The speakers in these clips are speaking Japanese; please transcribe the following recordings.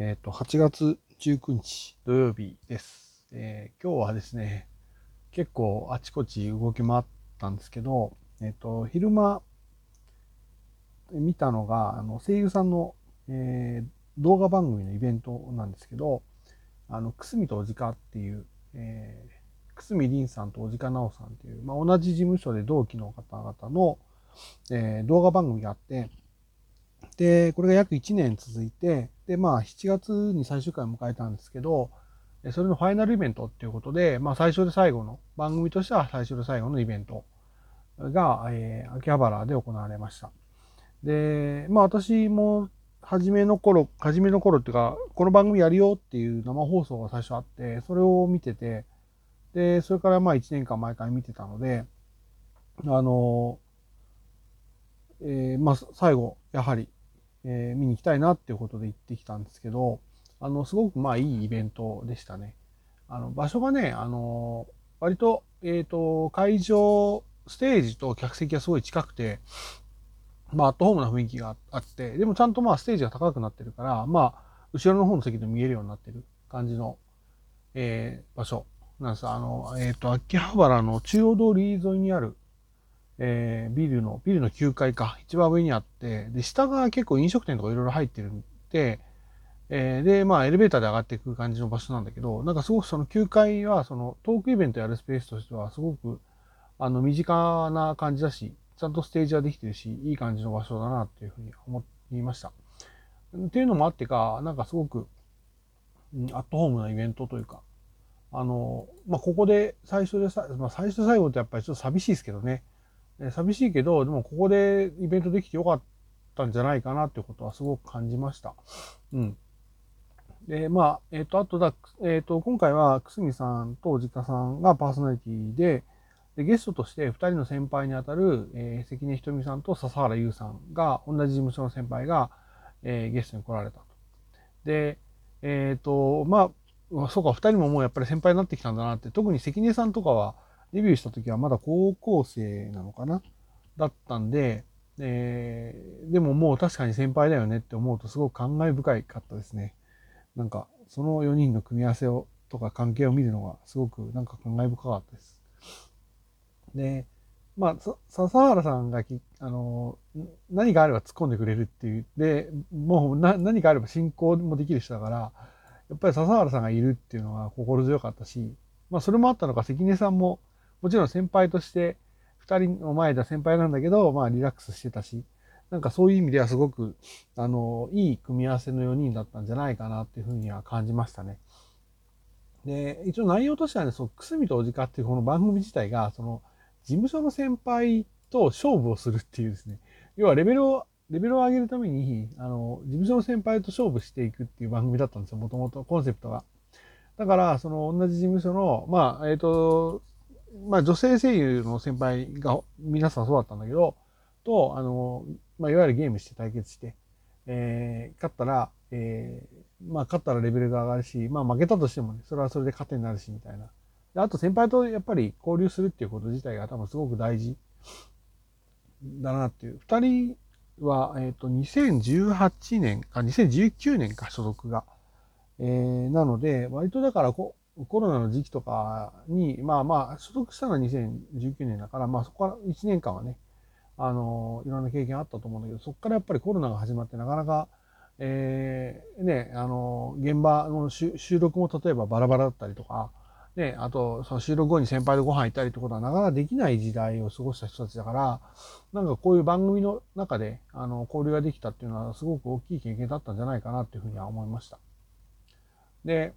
えっ、と、8月19日土曜日です、えー今日はですね、結構あちこち動き回ったんですけど、えっ、と、昼間見たのが、あの、声優さんの、え動画番組のイベントなんですけど、あの、くすみとおじかっていう、えー、くすみりんさんとおじかなおさんっていう、まあ、同じ事務所で同期の方々の、えー動画番組があって、で、これが約1年続いて、で、まあ、7月に最終回を迎えたんですけど、それのファイナルイベントっていうことで、まあ、最初で最後の、番組としては最初で最後のイベントが、えー秋葉原で行われました。で、まあ、私も、初めの頃、初めの頃っていうか、この番組やるよっていう生放送が最初あって、それを見てて、で、それからまあ1年間毎回見てたので、あの、えーまあ、最後、やはり、えー見に行きたいなっていうことで行ってきたんですけど、あの、すごくまあいいイベントでしたね。あの、場所がね、あの、割と、えっ、と、会場、ステージと客席がすごい近くて、まあ、アットホームな雰囲気があって、でもちゃんとまあ、ステージが高くなってるから、まあ、後ろの方の席で見えるようになってる感じの、えー場所なんです。あの、えっ、と、秋葉原の中央通り沿いにある、えービルの、ビルの9階か、一番上にあって、で、下が結構飲食店とかいろいろ入ってるんで、えーで、まあ、エレベーターで上がっていく感じの場所なんだけど、なんかすごくその9階は、そのトークイベントやるスペースとしては、すごく、あの、身近な感じだし、ちゃんとステージはできてるし、いい感じの場所だなっていうふうに思いました。っていうのもあってか、なんかすごく、うんアットホームなイベントというか、あの、まあ、ここで最初でさ、まあ、最初最後ってやっぱりちょっと寂しいですけどね。寂しいけど、でもここでイベントできてよかったんじゃないかなっていうことはすごく感じました。うん。で、まあ、えっ、と、あとだ、えっ、と、今回は、くすみさんとおじかさんがパーソナリティで、で、ゲストとして2人の先輩にあたる、えー関根ひとみさんと笹原優さんが、同じ事務所の先輩が、えゲストに来られたと。で、えっ、と、まあ、そうか、2人ももうやっぱり先輩になってきたんだなって、特に関根さんとかは、デビューした時はまだ高校生なのかな？だったんで、えーでももう確かに先輩だよねって思うとすごく感慨深いかったですね。なんか、その4人の組み合わせを、とか関係を見るのがすごくなんか感慨深かったです。で、まあ、笹原さんがき、あの、何かあれば突っ込んでくれるっていう、で、もうな何かあれば進行もできる人だから、やっぱり笹原さんがいるっていうのは心強かったし、まあそれもあったのか関根さんも、もちろん先輩として、二人の前では先輩なんだけど、まあリラックスしてたし、なんかそういう意味ではすごく、あの、いい組み合わせの4人だったんじゃないかなっていうふうには感じましたね。で、一応内容としてはね、そう、くすみとおじかっていうこの番組自体が、その、事務所の先輩と勝負をするっていうですね、要はレベルを、レベルを上げるために、あの、事務所の先輩と勝負していくっていう番組だったんですよ、もともと、コンセプトが。だから、その、同じ事務所の、まあ、えっ、と、まあ、女性声優の先輩が、皆さんそうだったんだけど、と、あの、まあ、いわゆるゲームして対決して、えー勝ったら、えーまあ、勝ったらレベルが上がるし、まあ、負けたとしてもね、それはそれで勝手になるし、みたいな。あと、先輩とやっぱり交流するっていうこと自体が多分すごく大事だなっていう。二人は、えっ、と、2018年か、2019年か、所属が。えーなので、割とだからこ、コロナの時期とかに、まあまあ、所属したのは2019年だから、まあそこから1年間はね、あの、いろんな経験あったと思うんだけど、そこからやっぱりコロナが始まってなかなか、えーね、あの、現場の収録も例えばバラバラだったりとか、ね、あと、その収録後に先輩とご飯行ったりってことはなかなかできない時代を過ごした人たちだから、なんかこういう番組の中で、あの、交流ができたっていうのはすごく大きい経験だったんじゃないかなっていうふうには思いました。で、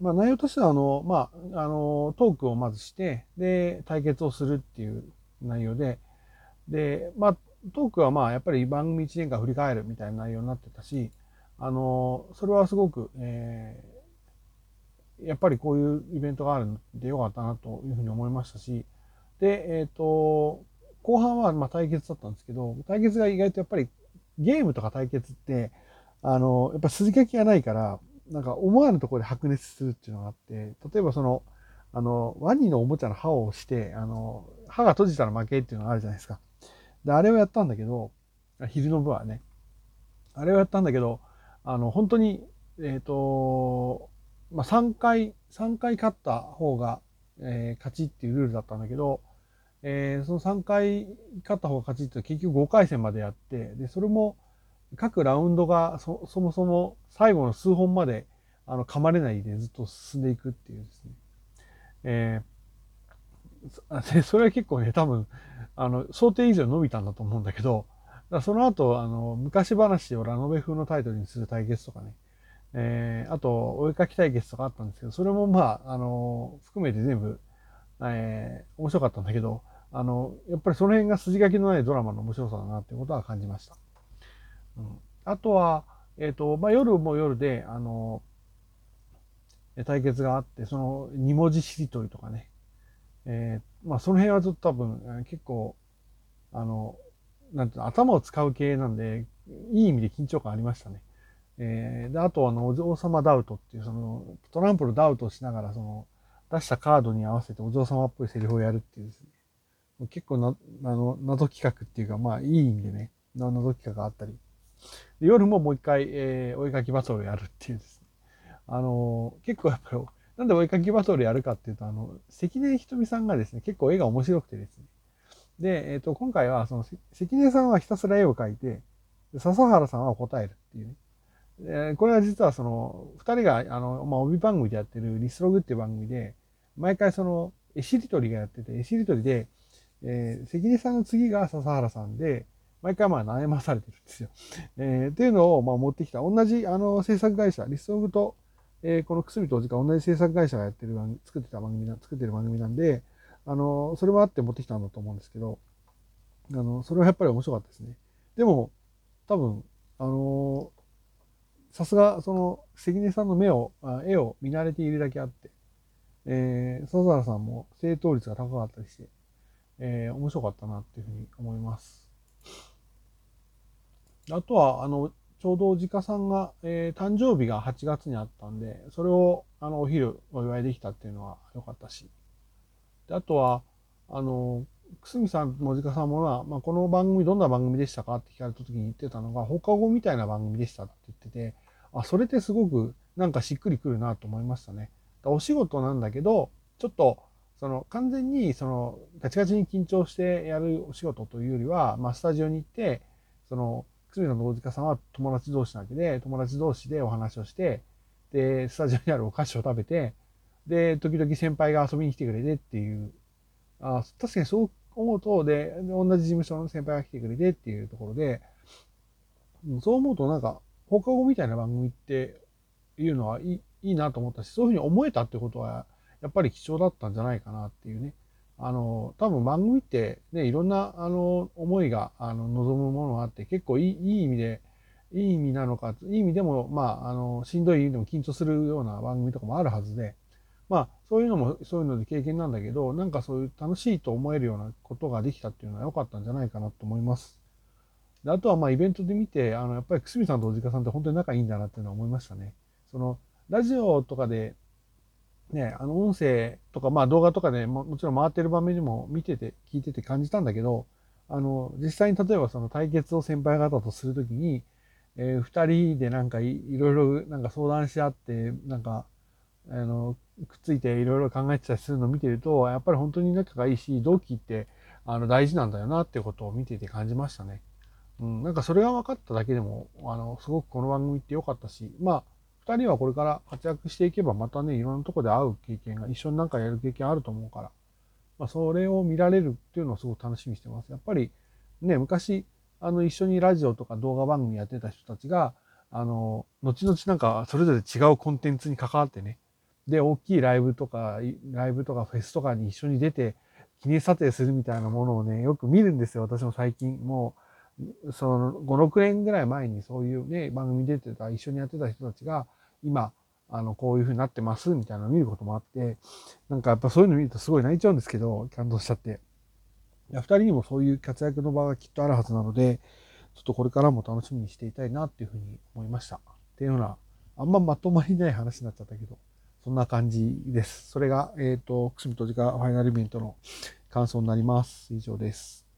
まあ内容としては、あの、まあ、あの、トークをまずして、で、対決をするっていう内容で、で、まあ、トークはまあ、やっぱり番組1年間振り返るみたいな内容になってたし、あの、それはすごく、えーやっぱりこういうイベントがあるんでよかったなというふうに思いましたし、で、えっ、と、後半はまあ対決だったんですけど、対決が意外とやっぱりゲームとか対決って、あの、やっぱ筋書きがないから、なんか思わぬところで白熱するっていうのがあって、例えばその、あの、ワニのおもちゃの歯を押して、あの、歯が閉じたら負けっていうのがあるじゃないですか。で、あれをやったんだけど、昼の部はね、あれをやったんだけど、あの、本当にえっ、と、まあ、3回、3回勝った方が、えー、勝ちっていうルールだったんだけど、えー、その3回勝った方が勝ちって結局5回戦までやって、で、それも各ラウンドがそもそも最後の数本まであの噛まれないでずっと進んでいくっていうですね。えー、そ れは結構ね、多分、あの、想定以上伸びたんだと思うんだけど、その後、あの、昔話をラノベ風のタイトルにする対決とかね、えー、あと、お絵かき対決とかあったんですけど、それもまあ、あの、含めて全部、えー、面白かったんだけど、あの、やっぱりその辺が筋書きのないドラマの面白さだなってことは感じました。うん、あとは、えっ、ー、と、まあ、夜も夜で、あの、対決があって、その二文字しりとりとかね、えー、まあその辺はずっと多分結構、あの、なんていうの、頭を使う系なんで、いい意味で緊張感ありましたね。えー、で、あとあの、お嬢様ダウトっていう、その、トランプのダウトをしながら、その、出したカードに合わせてお嬢様っぽいセリフをやるっていうですね。結構な、あの、謎企画っていうか、まあ、いい意味でね、謎企画があったり。夜ももう一回、えー、追いかきバトルやるっていうですね。あの、結構やっぱり、なんで追いかきバトルやるかっていうと、あの、関根ひとみさんがですね、結構絵が面白くてですね。で、えっ、ー、と、今回は、その、関根さんはひたすら絵を描いて、笹原さんは答えるっていうね。えこれは実はその、二人が、あの、まあ、帯番組でやってるリスログっていう番組で、毎回その、絵しりとりがやってて、絵しりとりで、えー、関根さんの次が笹原さんで、毎回まあ悩まされてるんですよ。えー、っていうのをまあ持ってきた。同じあの制作会社、リスログと、えー、このくすみとおじか同じ制作会社がやってる番組、作ってた番組な、作ってる番組なんで、あの、それもあって持ってきたんだと思うんですけど、あの、それはやっぱり面白かったですね。でも、多分、あの、さすが、その、関根さんの目を、あ絵を見慣れているだけあって、えー、笹原さんも正答率が高かったりして、えー、面白かったなっていうふうに思います。あとは、あの、ちょうど鹿さんが、えー、誕生日が8月にあったんで、それを、あの、お昼お祝いできたっていうのは良かったし。であとは、あの、くすみさんも鹿さんもまあ、まあ、この番組どんな番組でしたかって聞かれた時に言ってたのが、放課後みたいな番組でしたって言ってて、あ、それってすごくなんかしっくりくるなと思いましたね。お仕事なんだけど、ちょっと、その完全にそのガチガチに緊張してやるお仕事というよりは、まあ、スタジオに行って、その久住さんと大塚さんは友達同士なわけで、友達同士でお話をして、で、スタジオにあるお菓子を食べて、で、時々先輩が遊びに来てくれてっていう、あ確かにそう思うと、で、同じ事務所の先輩が来てくれてっていうところで、そう思うとなんか、放課後みたいな番組っていうのはいいいいなと思ったし、そういうふうに思えたってことは、やっぱり貴重だったんじゃないかなっていうね。あの、多分番組ってね、いろんな、あの、思いが、あの、望むものがあって、結構いい、いい意味で、いい意味なのか、いい意味でも、まあ、あの、しんどい意味でも緊張するような番組とかもあるはずで、まあ、そういうのも、そういうので経験なんだけど、なんかそういう楽しいと思えるようなことができたっていうのは良かったんじゃないかなと思います。であとは、まあ、イベントで見て、あの、やっぱり、くすみさんとおじかさんって本当に仲いいんだなっていうのは思いましたね。その、ラジオとかでね、あの音声とか、まあ動画とかでももちろん回ってる場面でも見てて、聞いてて感じたんだけど、あの、実際に例えばその対決を先輩方とするときに、えー、二人でなんかいろいろなんか相談し合って、なんか、あの、くっついていろいろ考えてたりするのを見てると、やっぱり本当に仲がいいし、同期ってあの大事なんだよなってことを見てて感じましたね。うん、なんかそれが分かっただけでも、あの、すごくこの番組って良かったし、まあ、二人はこれから活躍していけばまたね、いろんなとこで会う経験が、一緒になんかやる経験あると思うから、まあ、それを見られるっていうのをすごく楽しみにしてます。やっぱりね、昔、あの、一緒にラジオとか動画番組やってた人たちが、あの、後々なんかそれぞれ違うコンテンツに関わってね、で、大きいライブとか、ライブとかフェスとかに一緒に出て、記念撮影するみたいなものをね、よく見るんですよ。私も最近。もう、その5、6年ぐらい前にそういうね、番組出てた、一緒にやってた人たちが、今、あの、こういう風になってますみたいなのを見ることもあって、なんかやっぱそういうの見るとすごい泣いちゃうんですけど、感動しちゃって。いや、二人にもそういう活躍の場がきっとあるはずなので、ちょっとこれからも楽しみにしていたいなっていうふうに思いました。っていうような、あんままとまりない話になっちゃったけど、そんな感じです。それが、えっ、ー、と、くすみとじかファイナルイベントの感想になります。以上です。